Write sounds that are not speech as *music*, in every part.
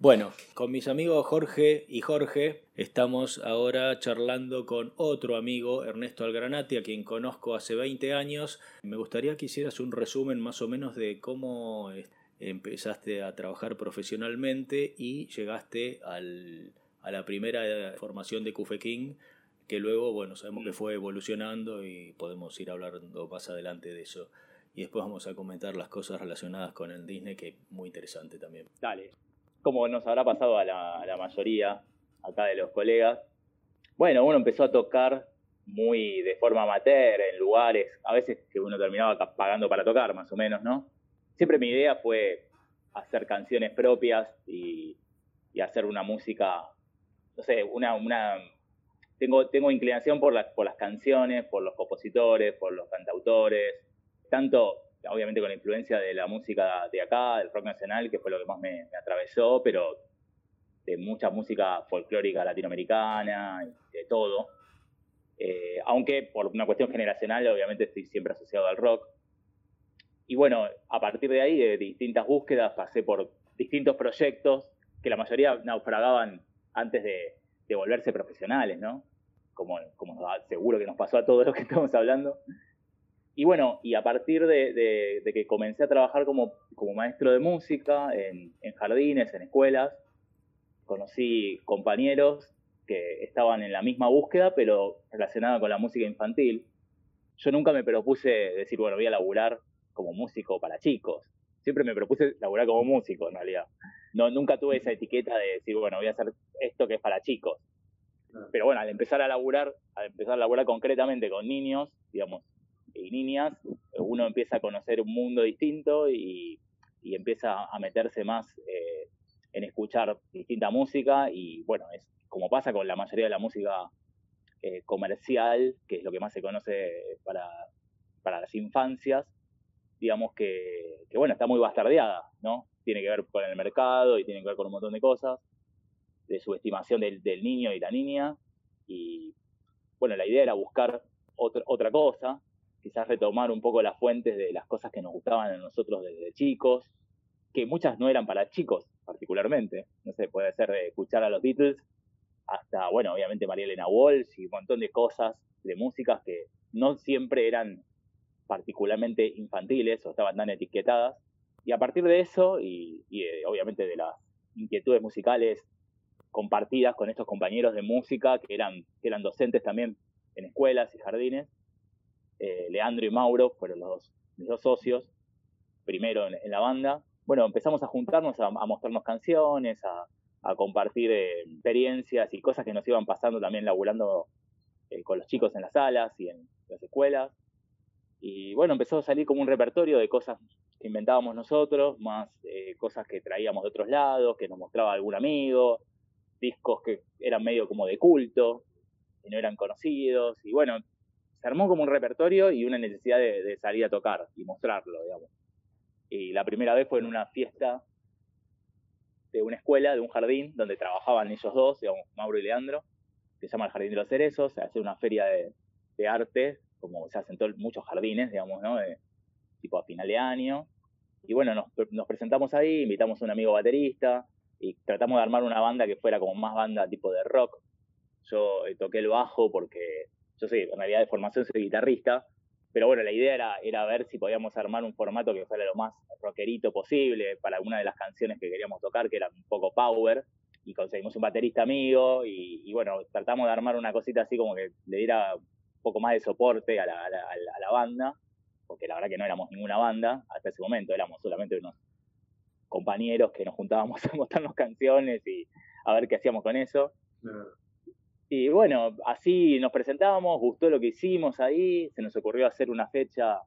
Bueno, con mis amigos Jorge y Jorge estamos ahora charlando con otro amigo, Ernesto Algranati, a quien conozco hace 20 años. Me gustaría que hicieras un resumen más o menos de cómo empezaste a trabajar profesionalmente y llegaste al, a la primera formación de King, que luego, bueno, sabemos que fue evolucionando y podemos ir hablando más adelante de eso. Y después vamos a comentar las cosas relacionadas con el Disney, que es muy interesante también. Dale como nos habrá pasado a la, mayoría acá de los colegas, bueno, uno empezó a tocar muy de forma amateur, en lugares, a veces que uno terminaba pagando para tocar, más o menos, ¿no? Siempre mi idea fue hacer canciones propias y, hacer una música, no sé, una, una tengo, tengo inclinación por las, por las canciones, por los compositores, por los cantautores, tanto obviamente con la influencia de la música de acá, del rock nacional, que fue lo que más me, atravesó, pero de mucha música folclórica latinoamericana, de todo. Eh, aunque por una cuestión generacional, obviamente estoy siempre asociado al rock. Y bueno, a partir de ahí, de distintas búsquedas, pasé por distintos proyectos que la mayoría naufragaban antes de, volverse profesionales, ¿no? Como, como seguro que nos pasó a todos los que estamos hablando. Y bueno, y a partir de, que comencé a trabajar como, como maestro de música en, jardines, en escuelas, conocí compañeros que estaban en la misma búsqueda, pero relacionada con la música infantil. Yo nunca me propuse decir, bueno, voy a laburar como músico para chicos. Siempre me propuse laburar como músico, en realidad. No, nunca tuve esa etiqueta de decir, bueno, voy a hacer esto que es para chicos. Pero bueno, al empezar a laburar, al empezar a laburar concretamente con niños, digamos, y niñas, uno empieza a conocer un mundo distinto y, empieza a meterse más eh, en escuchar distinta música y bueno, es como pasa con la mayoría de la música eh, comercial, que es lo que más se conoce para, para las infancias, digamos que, bueno, está muy bastardeada, ¿no? Tiene que ver con el mercado y tiene que ver con un montón de cosas, de subestimación del, del niño y la niña, y bueno, la idea era buscar otra, otra cosa, quizás retomar un poco las fuentes de las cosas que nos gustaban a nosotros desde chicos, que muchas no eran para chicos particularmente, no sé, puede ser de escuchar a los Beatles hasta, bueno, obviamente María Elena Walsh y un montón de cosas de músicas que no siempre eran particularmente infantiles o estaban tan etiquetadas. Y a partir de eso, y, eh, obviamente de las inquietudes musicales compartidas con estos compañeros de música que eran, que eran docentes también en escuelas y jardines, eh, Leandro y Mauro fueron los dos, mis dos socios, primero en, la banda. Bueno, empezamos a juntarnos, a, mostrarnos canciones, a, compartir eh, experiencias y cosas que nos iban pasando también laburando eh, con los chicos en las salas y en las escuelas. Y bueno, empezó a salir como un repertorio de cosas que inventábamos nosotros, más cosas que traíamos de otros lados, que nos mostraba algún amigo, discos que eran medio como de culto, que no eran conocidos. Y bueno, se armó como un repertorio y una necesidad de, salir a tocar y mostrarlo, digamos. Y la primera vez fue en una fiesta de una escuela, de un jardín, donde trabajaban ellos dos, digamos, Mauro y Leandro, que se llama el Jardín de los Cerezos, se hace una feria de, arte, como se hacen todos, muchos jardines, digamos, ¿no? tipo a final de año. Y bueno, nos, presentamos ahí, invitamos a un amigo baterista y tratamos de armar una banda que fuera como más banda tipo de rock. Yo eh, toqué el bajo porque yo sé, en realidad de formación soy guitarrista, pero bueno, la idea era, era ver si podíamos armar un formato que fuera lo más rockerito posible para alguna de las canciones que queríamos tocar, que era un poco power, y conseguimos un baterista amigo, y, bueno, tratamos de armar una cosita así como que le diera un poco más de soporte a la, a la, banda, porque la verdad que no éramos ninguna banda hasta ese momento, éramos solamente unos compañeros que nos juntábamos *laughs* a mostrarnos canciones y a ver qué hacíamos con eso. Y bueno, así nos presentábamos, gustó lo que hicimos ahí, se nos ocurrió hacer una fecha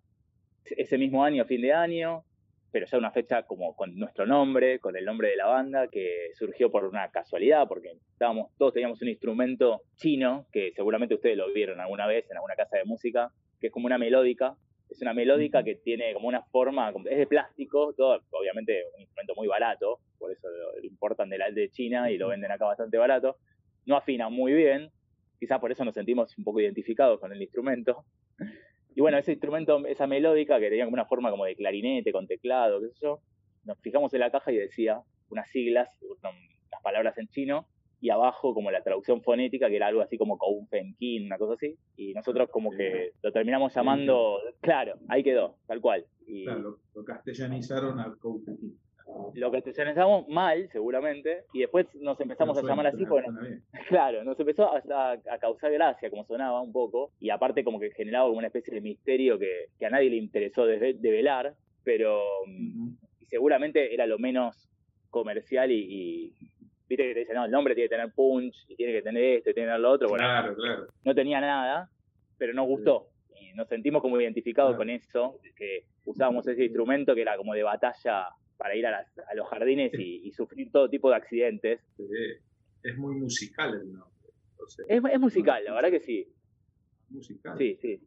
ese mismo año, fin de año, pero ya una fecha como con nuestro nombre, con el nombre de la banda, que surgió por una casualidad, porque estábamos, todos teníamos un instrumento chino, que seguramente ustedes lo vieron alguna vez en alguna casa de música, que es como una melódica, es una melódica que tiene como una forma, es de plástico, todo, obviamente un instrumento muy barato, por eso lo, importan de la de China y lo venden acá bastante barato, no afina muy bien, quizás por eso nos sentimos un poco identificados con el instrumento. Y bueno, ese instrumento, esa melódica que tenía como una forma como de clarinete, con teclado, qué sé yo, nos fijamos en la caja y decía unas siglas, unas palabras en chino, y abajo como la traducción fonética, que era algo así como Koufenkin, una cosa así, y nosotros como que lo terminamos llamando, claro, ahí quedó, tal cual. Y claro, lo, castellanizaron a Koufenkin. Lo castellanizamos mal, seguramente, y después nos empezamos a llamar así, porque, *laughs* claro, nos empezó a, causar gracia, como sonaba un poco, y aparte como que generaba como una especie de misterio que, a nadie le interesó develar, pero seguramente era lo menos comercial y, viste que te dicen, no, el nombre tiene que tener punch, y tiene que tener esto, y tiene que tener lo otro. Bueno, claro, claro. No tenía nada, pero nos gustó. Y nos sentimos como identificados con eso, que usábamos ese instrumento que era como de batalla para ir a, los jardines y, sufrir todo tipo de accidentes. Es muy musical el nombre. es, musical, la verdad que sí. Musical. Sí, sí.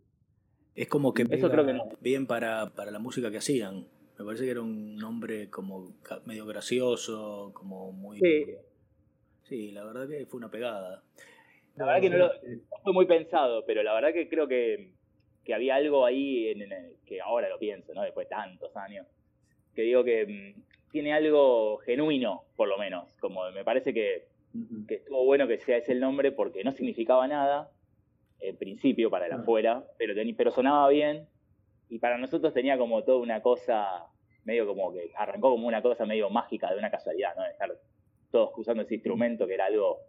Es como que, Eso creo que bien para, para la música que hacían. Me parece que era un nombre como medio gracioso, como muy... Sí. la verdad que fue una pegada. La verdad que no, lo, fue muy pensado, pero la verdad que creo que, que había algo ahí en, que ahora lo pienso, ¿no? Después de tantos años, que digo que mm, tiene algo genuino, por lo menos. Como me parece que, que estuvo bueno que sea ese el nombre porque no significaba nada, en principio, para el afuera, pero, pero sonaba bien y para nosotros tenía como toda una cosa, medio como que arrancó como una cosa medio mágica de una casualidad, ¿no? De estar todos usando ese instrumento que era algo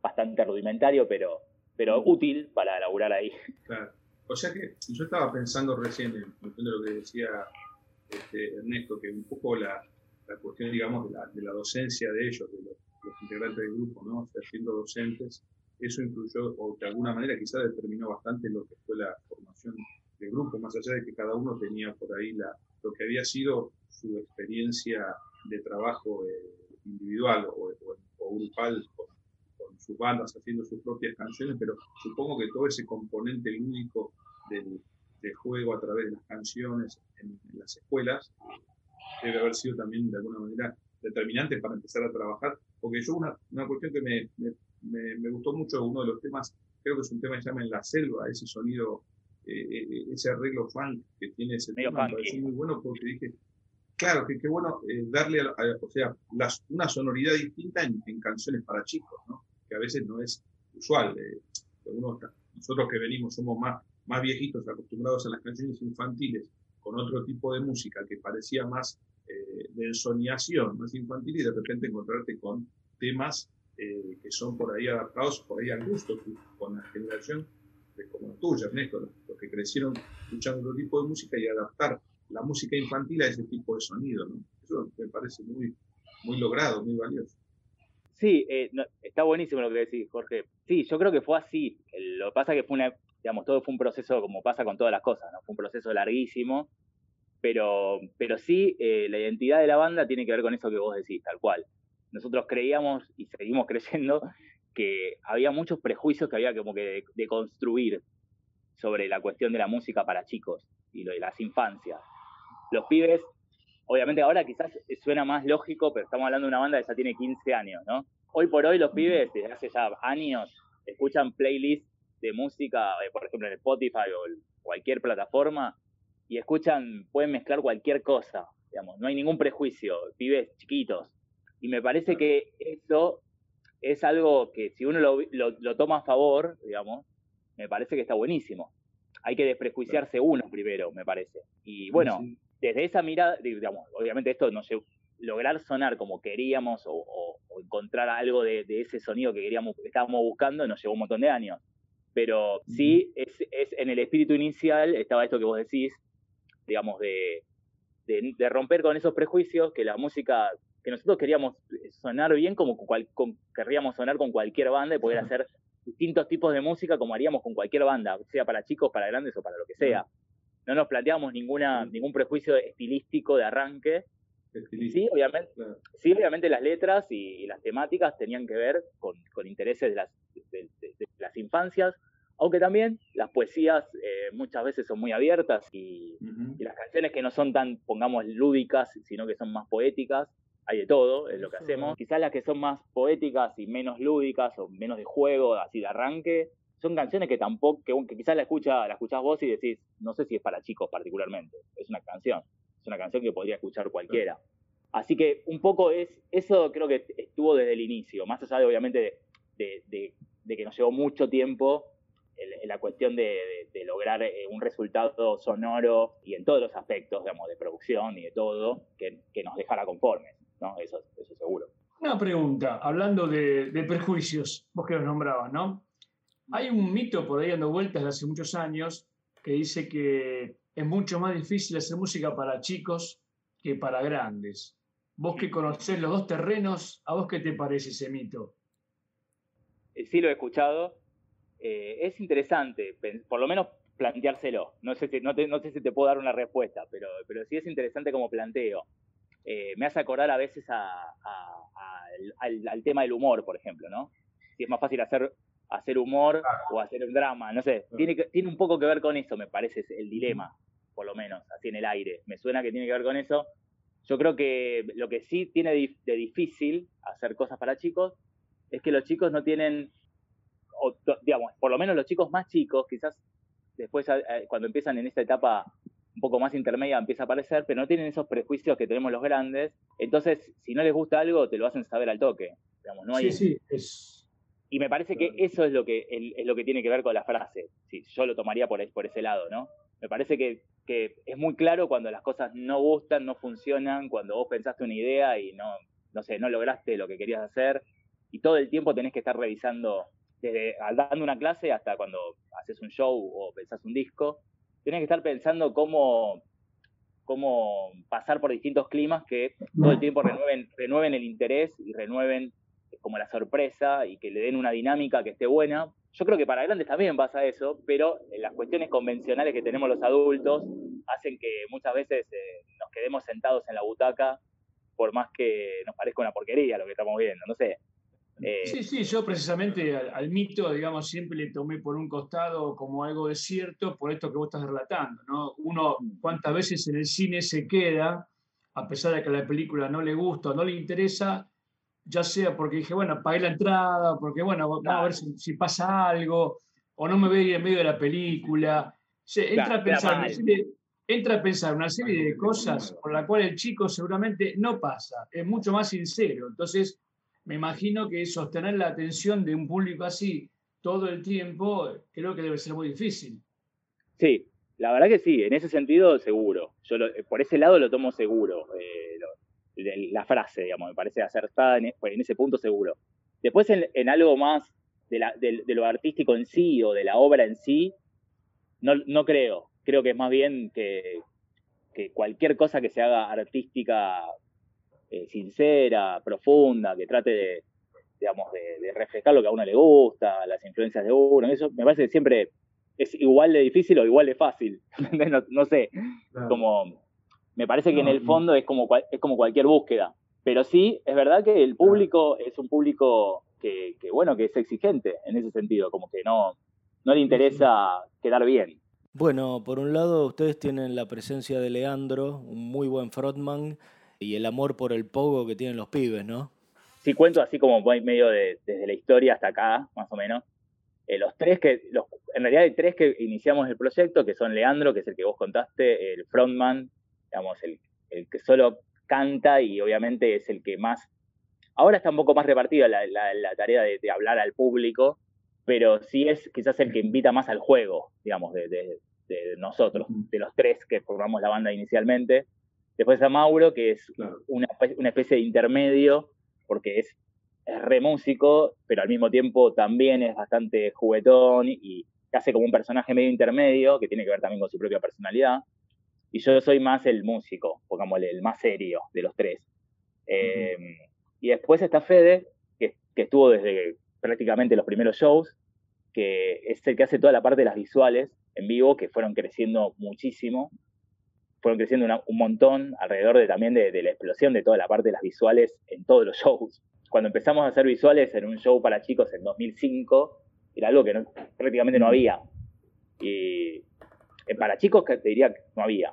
bastante rudimentario, pero, pero útil para laburar ahí. Claro. O sea que yo estaba pensando recién en de lo que decía este, Ernesto, que un poco la, la cuestión, digamos, de la, de la, docencia de ellos, de los, integrantes del grupo, ¿no? O siendo docentes, eso influyó, o de alguna manera quizás determinó bastante lo que fue la formación del grupo, más allá de que cada uno tenía por ahí la, lo que había sido su experiencia de trabajo eh, individual o, grupal con, sus bandas haciendo sus propias canciones, pero supongo que todo ese componente único del, juego a través de las canciones en, las escuelas debe haber sido también de alguna manera determinante para empezar a trabajar, porque yo una, una cuestión que me, me, me, gustó mucho, uno de los temas, creo que es un tema que se llama En la selva, ese sonido eh, eh, ese arreglo funk que tiene ese tema, me pareció muy bueno porque dije, claro, que qué bueno eh, darle, a, o sea, una sonoridad distinta en, canciones para chicos, ¿no? que a veces no es usual. nosotros que venimos somos más, más viejitos, acostumbrados a las canciones infantiles, con otro tipo de música que parecía más de ensoñación, más infantil, y de repente encontrarte con temas que son por ahí adaptados, por ahí al gusto con la generación como tuya, Ernesto, los que crecieron escuchando otro tipo de música y adaptar la música infantil a ese tipo de sonido, ¿no? Eso me parece muy, muy logrado, muy valioso. Sí, eh, está buenísimo lo que decís, Jorge. Sí, yo creo que fue así. Lo que pasa es que fue una, digamos, todo fue un proceso como pasa con todas las cosas, ¿no? Fue un proceso larguísimo, pero, pero sí, eh, la identidad de la banda tiene que ver con eso que vos decís, tal cual. Nosotros creíamos y seguimos *laughs* creyendo que había muchos prejuicios que había como que de, construir sobre la cuestión de la música para chicos y lo de las infancias. Los pibes, obviamente ahora quizás suena más lógico, pero estamos hablando de una banda que ya tiene 15 años, ¿no? Hoy por hoy los pibes, desde hace ya años, escuchan playlists de música, eh, por ejemplo en Spotify o cualquier plataforma, y escuchan, pueden mezclar cualquier cosa, digamos, no hay ningún prejuicio, pibes chiquitos. Y me parece que eso es algo que si uno lo, toma a favor, digamos, me parece que está buenísimo. Hay que desprejuiciarse uno primero, me parece. Y bueno, desde esa mirada, digamos, obviamente esto no sé, lograr sonar como queríamos o, encontrar algo de, ese sonido que queríamos, estábamos buscando, nos llevó un montón de años. Pero sí, es, en el espíritu inicial estaba esto que vos decís, digamos, de, de romper con esos prejuicios, que la música que nosotros queríamos sonar bien como querríamos sonar con cualquier banda y poder hacer distintos tipos de música como haríamos con cualquier banda, sea para chicos, para grandes o para lo que sea. No nos planteamos ninguna, ningún prejuicio estilístico de arranque. Sí obviamente, sí, obviamente las letras y, las temáticas tenían que ver con, intereses de las, de, las infancias, aunque también las poesías eh, muchas veces son muy abiertas y, y, las canciones que no son tan, pongamos, lúdicas, sino que son más poéticas, hay de todo en lo que hacemos. Quizás las que son más poéticas y menos lúdicas o menos de juego, así de arranque, son canciones que tampoco, que, quizás la escucha, la escuchás vos y decís, no sé si es para chicos particularmente, es una canción, es una canción que podría escuchar cualquiera. Así que un poco es, eso creo que estuvo desde el inicio, más allá de obviamente de, que nos llevó mucho tiempo la cuestión de, lograr eh, un resultado sonoro y en todos los aspectos, digamos, de producción y de todo, que, nos dejara conformes, ¿no? Eso, eso seguro. Una pregunta, hablando de, prejuicios, vos que los nombrabas, ¿no? Hay un mito por ahí dando vueltas de hace muchos años que dice que es mucho más difícil hacer música para chicos que para grandes. Vos que conocés los dos terrenos, ¿a vos qué te parece ese mito? Sí lo he escuchado. Eh, es interesante, por lo menos planteárselo. No sé, si, no, sé si te puedo dar una respuesta, pero, pero sí es interesante como planteo. Eh, me hace acordar a veces al, tema del humor, por ejemplo, ¿no? Si es más fácil hacer, hacer humor o hacer un drama, no sé. Tiene, tiene un poco que ver con eso, me parece, el dilema, por lo menos, así en el aire. Me suena que tiene que ver con eso. Yo creo que lo que sí tiene de difícil hacer cosas para chicos es que los chicos no tienen, digamos, por lo menos los chicos más chicos, quizás después cuando empiezan en esta etapa un poco más intermedia empieza a aparecer, pero no tienen esos prejuicios que tenemos los grandes. Entonces, si no les gusta algo, te lo hacen saber al toque. Digamos, no hay... Sí, sí, Y me parece que eso es lo que, es lo que tiene que ver con la frase. Sí, yo lo tomaría por, por ese lado, ¿no? Me parece que, que es muy claro cuando las cosas no gustan, no funcionan, cuando vos pensaste una idea y no, no sé, no lograste lo que querías hacer, y todo el tiempo tenés que estar revisando, desde dando una clase hasta cuando haces un show o pensás un disco, tenés que estar pensando cómo, cómo pasar por distintos climas que todo el tiempo renueven, renueven el interés y renueven como la sorpresa y que le den una dinámica que esté buena. Yo creo que para grandes también pasa eso, pero las cuestiones convencionales que tenemos los adultos hacen que muchas veces eh, nos quedemos sentados en la butaca por más que nos parezca una porquería lo que estamos viendo, no sé. Eh, sí, sí, yo precisamente al, mito, digamos, siempre le tomé por un costado como algo de cierto por esto que vos estás relatando, ¿no? Uno cuántas veces en el cine se queda, a pesar de que la película no le gusta o no le interesa, ya sea porque dije, bueno, pagué la entrada, porque bueno, vamos a ver si, pasa algo, o no me veo en medio de la película. entra, a pensar una serie, entra a pensar una serie de cosas por la cual el chico seguramente no pasa, es mucho más sincero. Entonces, me imagino que sostener la atención de un público así todo el tiempo creo que debe ser muy difícil. Sí, la verdad que sí, en ese sentido seguro. Yo por ese lado lo tomo seguro. Eh, la frase, digamos, me parece acertada en, en ese punto seguro. Después en, algo más de, lo artístico en sí o de la obra en sí, no, creo. Creo que es más bien que cualquier cosa que se haga artística eh, sincera, profunda, que trate de, digamos, de, reflejar lo que a uno le gusta, las influencias de uno. Eso me parece que siempre es igual de difícil o igual de fácil. *laughs* no, sé, como me parece que en el fondo es como, es como cualquier búsqueda. Pero sí, es verdad que el público es un público que, bueno, que es exigente en ese sentido, como que no, no le interesa quedar bien. Bueno, por un lado ustedes tienen la presencia de Leandro, un muy buen frontman, y el amor por el pogo que tienen los pibes, ¿no? Sí, cuento así como medio de, desde la historia hasta acá, más o menos. Eh, los tres que, los, en realidad hay tres que iniciamos el proyecto, que son Leandro, que es el que vos contaste, el frontman, digamos, el, el que solo canta y obviamente es el que más... Ahora está un poco más repartida la, la, tarea de, hablar al público, pero sí es quizás el que invita más al juego, digamos, de, de, de nosotros, de los tres que formamos la banda inicialmente. Después a Mauro, que es una, una, especie de intermedio, porque es, es re músico, pero al mismo tiempo también es bastante juguetón y hace como un personaje medio intermedio, que tiene que ver también con su propia personalidad. Y yo soy más el músico, pongámosle, el más serio de los tres. Eh, y después está Fede, que, que estuvo desde prácticamente los primeros shows, que es el que hace toda la parte de las visuales en vivo, que fueron creciendo muchísimo fueron creciendo un montón alrededor de también de, la explosión de toda la parte de las visuales en todos los shows. Cuando empezamos a hacer visuales en un show para chicos en 2005, era algo que prácticamente no había. Y eh, para chicos te diría que no había.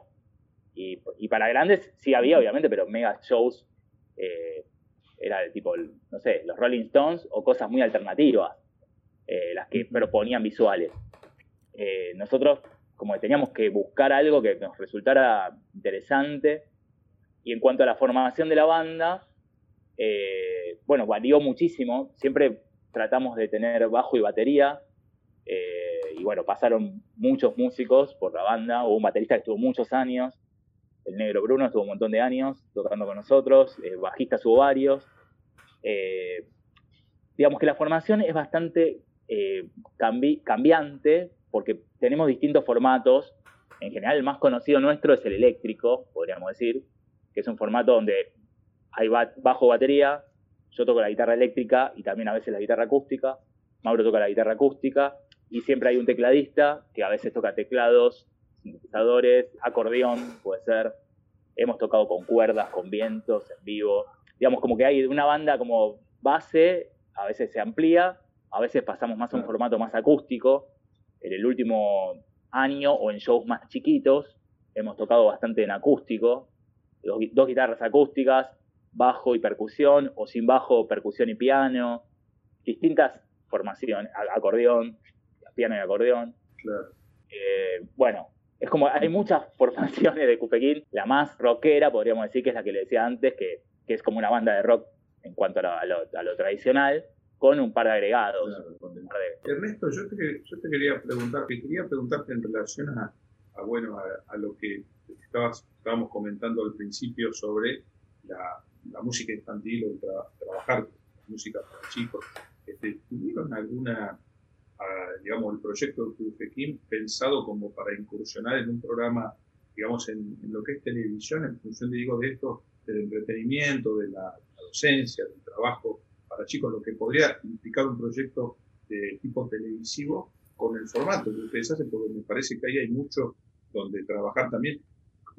Y, para grandes sí había, obviamente, pero mega shows eh, era de tipo, no sé, los Rolling Stones o cosas muy alternativas, eh, las que proponían visuales. nosotros como que teníamos que buscar algo que nos resultara interesante Y en cuanto a la formación de la banda, eh, bueno, varió muchísimo. Siempre tratamos de tener bajo y batería. Eh, y bueno, pasaron muchos músicos por la banda. Hubo un baterista que estuvo muchos años. El negro Bruno estuvo un montón de años tocando con nosotros. Eh, bajistas hubo varios. digamos que la formación es bastante cambiante porque tenemos distintos formatos. En general, el más conocido nuestro es el eléctrico, podríamos decir, que es un formato donde hay bajo batería, yo toco la guitarra eléctrica y también a veces la guitarra acústica, Mauro toca la guitarra acústica y siempre hay un tecladista que a veces toca teclados, sintetizadores, acordeón, puede ser. Hemos tocado con cuerdas, con vientos, en vivo. Digamos, como que hay una banda como base, a veces se amplía, a veces pasamos más a un formato más acústico. En el último año o en shows más chiquitos hemos tocado bastante en acústico, dos guitarras acústicas, bajo y percusión, o sin bajo, percusión y piano, distintas formaciones, acordeón, piano y acordeón. Eh, bueno, es como, hay muchas *laughs* formaciones de Cupequín, la más rockera podríamos decir que es la que le decía antes, que, es como una banda de rock en cuanto a lo, tradicional, con un par de agregados. Ernesto, yo te, yo te, quería preguntar, quería preguntarte en relación a, bueno, a, lo que estabas, estábamos comentando al principio sobre la, la música infantil o trabajar música para chicos, este, ¿tuvieron alguna, ah, digamos, el proyecto de Tufequín pensado como para incursionar en un programa, digamos, en, lo que es televisión, en función, de, digo, de esto, del entretenimiento, de la, docencia, del trabajo para chicos, lo que podría implicar un proyecto de tipo televisivo con el formato que ustedes hacen, porque me parece que ahí hay mucho donde trabajar también,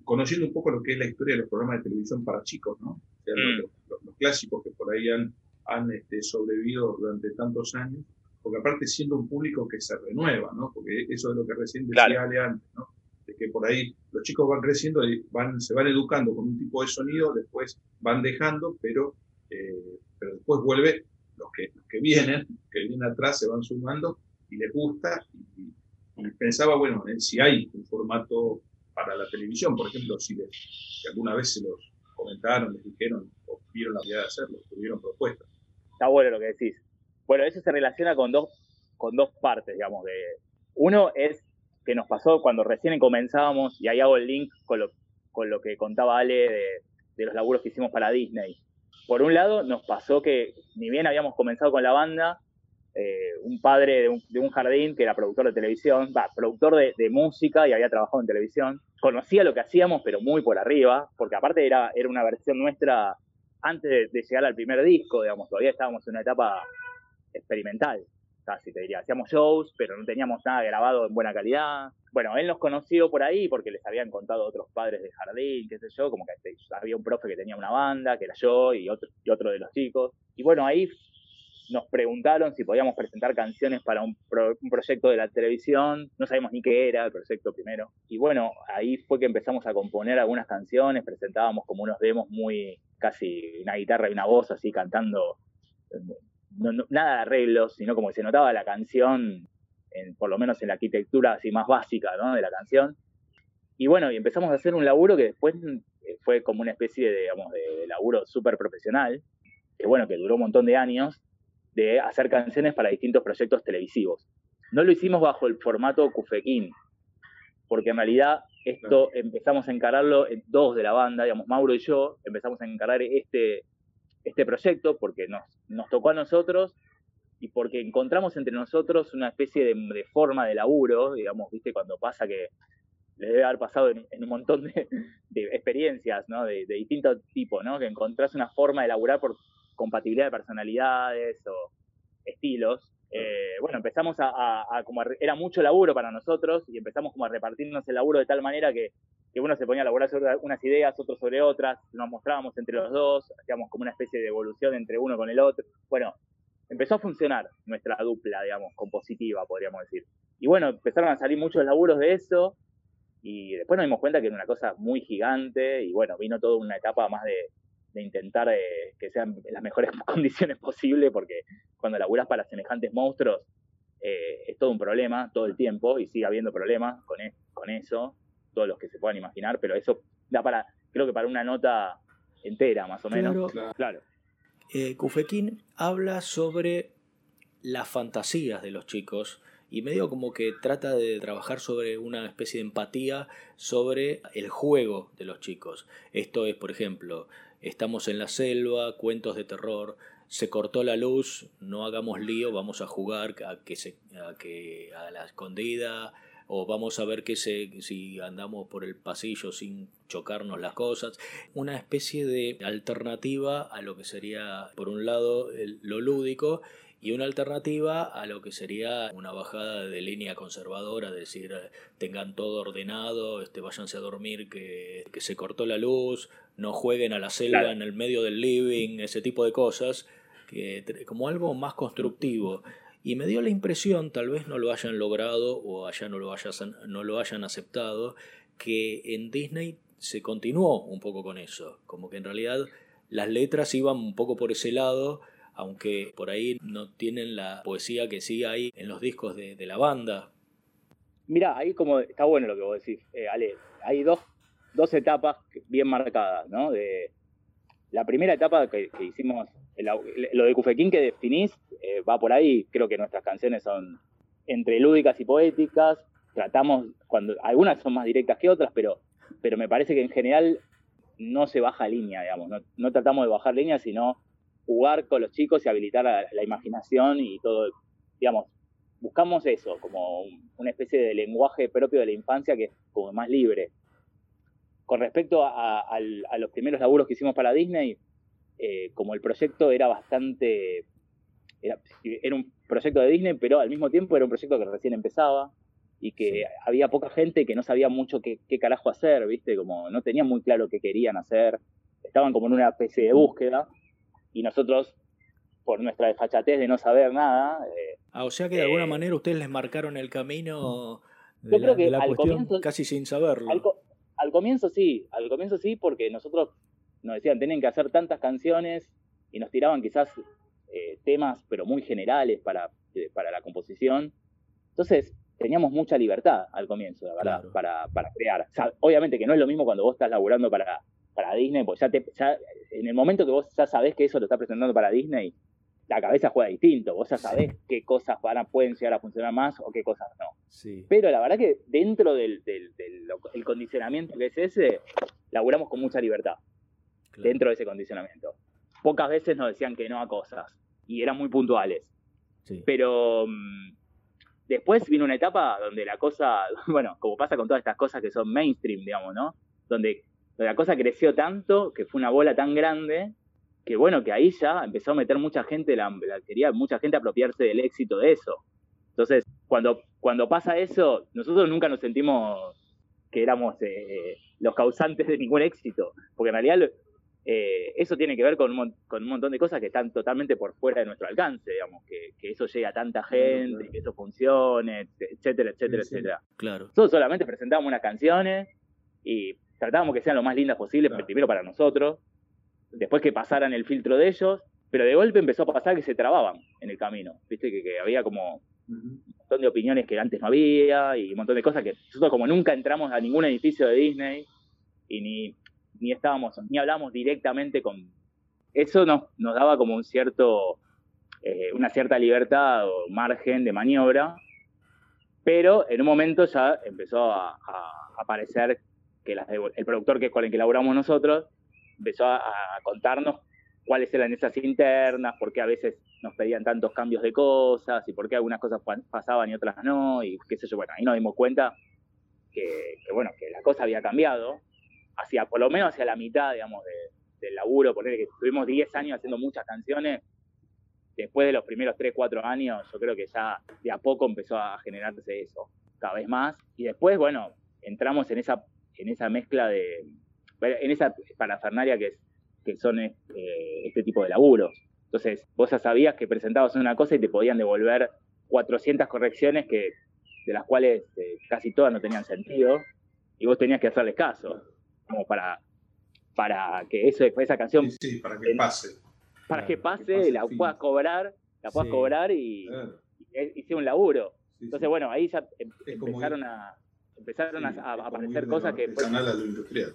conociendo un poco lo que es la historia de los programas de televisión para chicos, ¿no? Mm. los, clásicos que por ahí han, han este, sobrevivido durante tantos años, porque aparte siendo un público que se renueva, ¿no? Porque eso es lo que recién decía Ale antes, ¿no? De que por ahí los chicos van creciendo y van, se van educando con un tipo de sonido, después van dejando, pero, eh, pero después vuelve los que, que vienen, que vienen atrás, se van sumando y les gusta. Y, pensaba, bueno, en si hay un formato para la televisión, por ejemplo, si, si alguna vez se los comentaron, les dijeron o vieron la idea de hacerlo, tuvieron propuestas. Está bueno lo que decís. Bueno, eso se relaciona con dos, con dos partes, digamos. De, uno es que nos pasó cuando recién comenzábamos, y ahí hago el link con lo, con lo que contaba Ale de, de los laburos que hicimos para Disney. Por un lado, nos pasó que ni bien habíamos comenzado con la banda, eh, un padre de un, jardín que era productor de televisión, va, productor de, música y había trabajado en televisión. Conocía lo que hacíamos, pero muy por arriba, porque aparte era, era una versión nuestra antes de, llegar al primer disco, digamos, todavía estábamos en una etapa experimental, casi te diría. Hacíamos shows, pero no teníamos nada grabado en buena calidad. Bueno, él nos conoció por ahí porque les habían contado otros padres de jardín, qué sé yo, como que había un profe que tenía una banda, que era yo y otro, y otro de los chicos. Y bueno, ahí nos preguntaron si podíamos presentar canciones para un, proyecto de la televisión, no sabíamos ni qué era el proyecto primero. Y bueno, ahí fue que empezamos a componer algunas canciones, presentábamos como unos demos muy, casi una guitarra y una voz así cantando, nada de arreglos, sino como que se notaba la canción, en, por lo menos en la arquitectura así más básica ¿no? de la canción. Y bueno, y empezamos a hacer un laburo que después eh, fue como una especie de, digamos, de laburo súper profesional, que bueno, que duró un montón de años, de hacer canciones para distintos proyectos televisivos. No lo hicimos bajo el formato Cufequín, porque en realidad esto empezamos a encararlo en dos de la banda, digamos, Mauro y yo, empezamos a encarar este, este proyecto porque nos, nos tocó a nosotros y porque encontramos entre nosotros una especie de, forma de laburo, digamos, viste, cuando pasa que le debe haber pasado en, un montón de, experiencias, ¿no? De, de distinto tipo, ¿no? Que encontrás una forma de laburar por compatibilidad de personalidades o estilos. Eh, bueno, empezamos a, como era mucho laburo para nosotros y empezamos como a repartirnos el laburo de tal manera que, que uno se ponía a laburar sobre unas ideas, otro sobre otras, nos mostrábamos entre los dos, hacíamos como una especie de evolución entre uno con el otro. Bueno, empezó a funcionar nuestra dupla, digamos, compositiva, podríamos decir. Y bueno, empezaron a salir muchos laburos de eso y después nos dimos cuenta que era una cosa muy gigante y bueno, vino toda una etapa más de, de intentar eh, que sean las mejores *laughs* condiciones posibles, porque cuando laburas para semejantes monstruos eh, es todo un problema todo el tiempo y sigue habiendo problemas con, e, con eso, todos los que se puedan imaginar, pero eso da para creo que para una nota entera, más o menos. Claro. Claro. Eh, Kufekin habla sobre las fantasías de los chicos y medio como que trata de trabajar sobre una especie de empatía sobre el juego de los chicos. Esto es, por ejemplo, estamos en la selva, cuentos de terror, se cortó la luz, no hagamos lío, vamos a jugar a que, se, a, que a la escondida o vamos a ver que se, si andamos por el pasillo sin chocarnos las cosas. Una especie de alternativa a lo que sería, por un lado, lo lúdico y una alternativa a lo que sería una bajada de línea conservadora, decir, tengan todo ordenado, este, váyanse a dormir, que, que se cortó la luz, no jueguen a la selva Claro. en el medio del living, ese tipo de cosas, que, como algo más constructivo. Y me dio la impresión, tal vez no lo hayan logrado o allá no lo, hayan, no lo hayan aceptado, que en Disney se continuó un poco con eso, como que en realidad las letras iban un poco por ese lado, aunque por ahí no tienen la poesía que sí hay en los discos de, la banda. Mira, ahí como está bueno lo que vos decís, eh, Ale. Hay dos, dos etapas bien marcadas, ¿no? De, la primera etapa que, hicimos, lo de Cufequín que definís, eh, va por ahí. Creo que nuestras canciones son entre lúdicas y poéticas. Tratamos, cuando algunas son más directas que otras, pero, pero me parece que en general no se baja línea, digamos. No, no tratamos de bajar línea, sino jugar con los chicos y habilitar la, la imaginación y todo, digamos, buscamos eso, como un- una especie de lenguaje propio de la infancia que es como más libre. Con respecto a, a- al- a los primeros laburos que hicimos para Disney, eh, como el proyecto era bastante... Era, era un proyecto de Disney, pero al mismo tiempo era un proyecto que recién empezaba y que Sí. había poca gente que no sabía mucho qué, qué carajo hacer, ¿viste? Como no tenían muy claro qué querían hacer, estaban como en una especie de búsqueda y nosotros, por nuestra desfachatez de no saber nada, eh, Ah, o sea que de alguna Eh, manera ustedes les marcaron el camino de Yo la, creo que de la al cuestión comienzo- casi sin saberlo. Al, al comienzo sí, al comienzo sí, porque nosotros nos decían, tienen que hacer tantas canciones y nos tiraban quizás eh, temas, pero muy generales para, eh, para la composición. Entonces, teníamos mucha libertad al comienzo, la verdad, Claro. para, para crear. O sea, obviamente que no es lo mismo cuando vos estás laburando para, para Disney, pues ya, te, ya en el momento que vos ya sabés que eso lo está presentando para Disney, la cabeza juega distinto, vos ya sabés qué cosas van a, pueden llegar a funcionar más o qué cosas no. Sí. Pero la verdad que dentro del, del- del- lo- el condicionamiento que es ese, laburamos con mucha libertad claro. dentro de ese condicionamiento. Pocas veces nos decían que no a cosas y eran muy puntuales. Sí. Pero mm, después vino una etapa donde la cosa, *laughs* bueno, como pasa con todas estas cosas que son mainstream, digamos, ¿no? Donde la cosa creció tanto, que fue una bola tan grande, que bueno, que ahí ya empezó a meter mucha gente, la, la- quería mucha gente apropiarse del éxito de eso. Entonces, cuando, cuando pasa eso, nosotros nunca nos sentimos que éramos eh, los causantes de ningún éxito, porque en realidad eh, eso tiene que ver con un, con un montón de cosas que están totalmente por fuera de nuestro alcance, digamos, que, que eso llegue a tanta gente, claro. que eso funcione, etcétera, etcétera, Sí, sí. etcétera. Claro. Nosotros solamente presentábamos unas canciones y tratábamos que sean lo más lindas posible, Claro. primero para nosotros, después que pasaran el filtro de ellos, pero de golpe empezó a pasar que se trababan en el camino, viste que, que había como un montón de opiniones que antes no había y un montón de cosas que nosotros como nunca entramos a ningún edificio de Disney y ni, ni estábamos, ni hablábamos directamente con... Eso nos, nos daba como un cierto, eh, una cierta libertad o margen de maniobra, pero en un momento ya empezó a, a aparecer el productor que con el que laburamos nosotros empezó a, a contarnos cuáles eran esas internas, por qué a veces nos pedían tantos cambios de cosas y por qué algunas cosas pa- pasaban y otras no, y qué sé yo, bueno, ahí nos dimos cuenta que, bueno, que la cosa había cambiado, hacia, por lo menos hacia la mitad, digamos, de- del laburo, poner que estuvimos 10 años haciendo muchas canciones, después de los primeros 3, 4 años, yo creo que ya de a poco empezó a generarse eso, cada vez más, y después, bueno, entramos en esa, en esa mezcla de, en esa parafernalia que, es, que son eh, este tipo de laburos. Entonces, vos ya sabías que presentabas una cosa y te podían devolver 400 correcciones que, de las cuales eh, casi todas no tenían sentido, y vos tenías que hacerles caso, como para, para que eso, esa canción, Sí, sí, para que pase. para Claro, que que pase, la puedas cobrar, la puedas Sí. cobrar y, Claro, y hice un laburo. sí, Entonces, sí. bueno, ahí ya em- empezaron a empezaron a, sí, aparecer cosas lo que fueron- artesanal a lo industrial.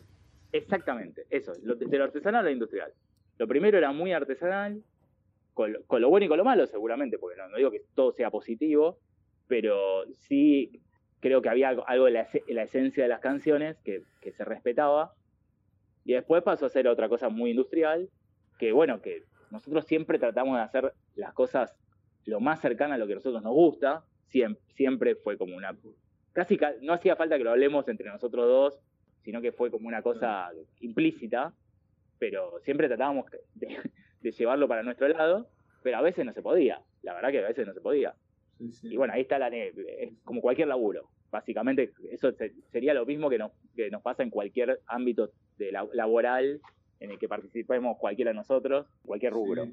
Exactamente, eso, de lo artesanal a lo industrial. Lo primero era muy artesanal, con, lo bueno y con lo malo seguramente, porque no, digo que todo sea positivo, pero sí creo que había algo de la, esencia de las canciones que, que, se respetaba. Y después pasó a ser otra cosa muy industrial, que bueno, que nosotros siempre tratamos de hacer las cosas lo más cercana a lo que a nosotros nos gusta, siempre, siempre fue como una... Casi no hacía falta que lo hablemos entre nosotros dos, sino que fue como una cosa implícita, pero siempre tratábamos *laughs* de, llevarlo para nuestro lado, pero a veces no se podía, la verdad que a veces no se podía. Y bueno, ahí está la es como cualquier laburo. Básicamente, eso sería lo mismo que nos, que nos pasa en cualquier ámbito de laboral en el que participemos cualquiera de nosotros, cualquier rubro.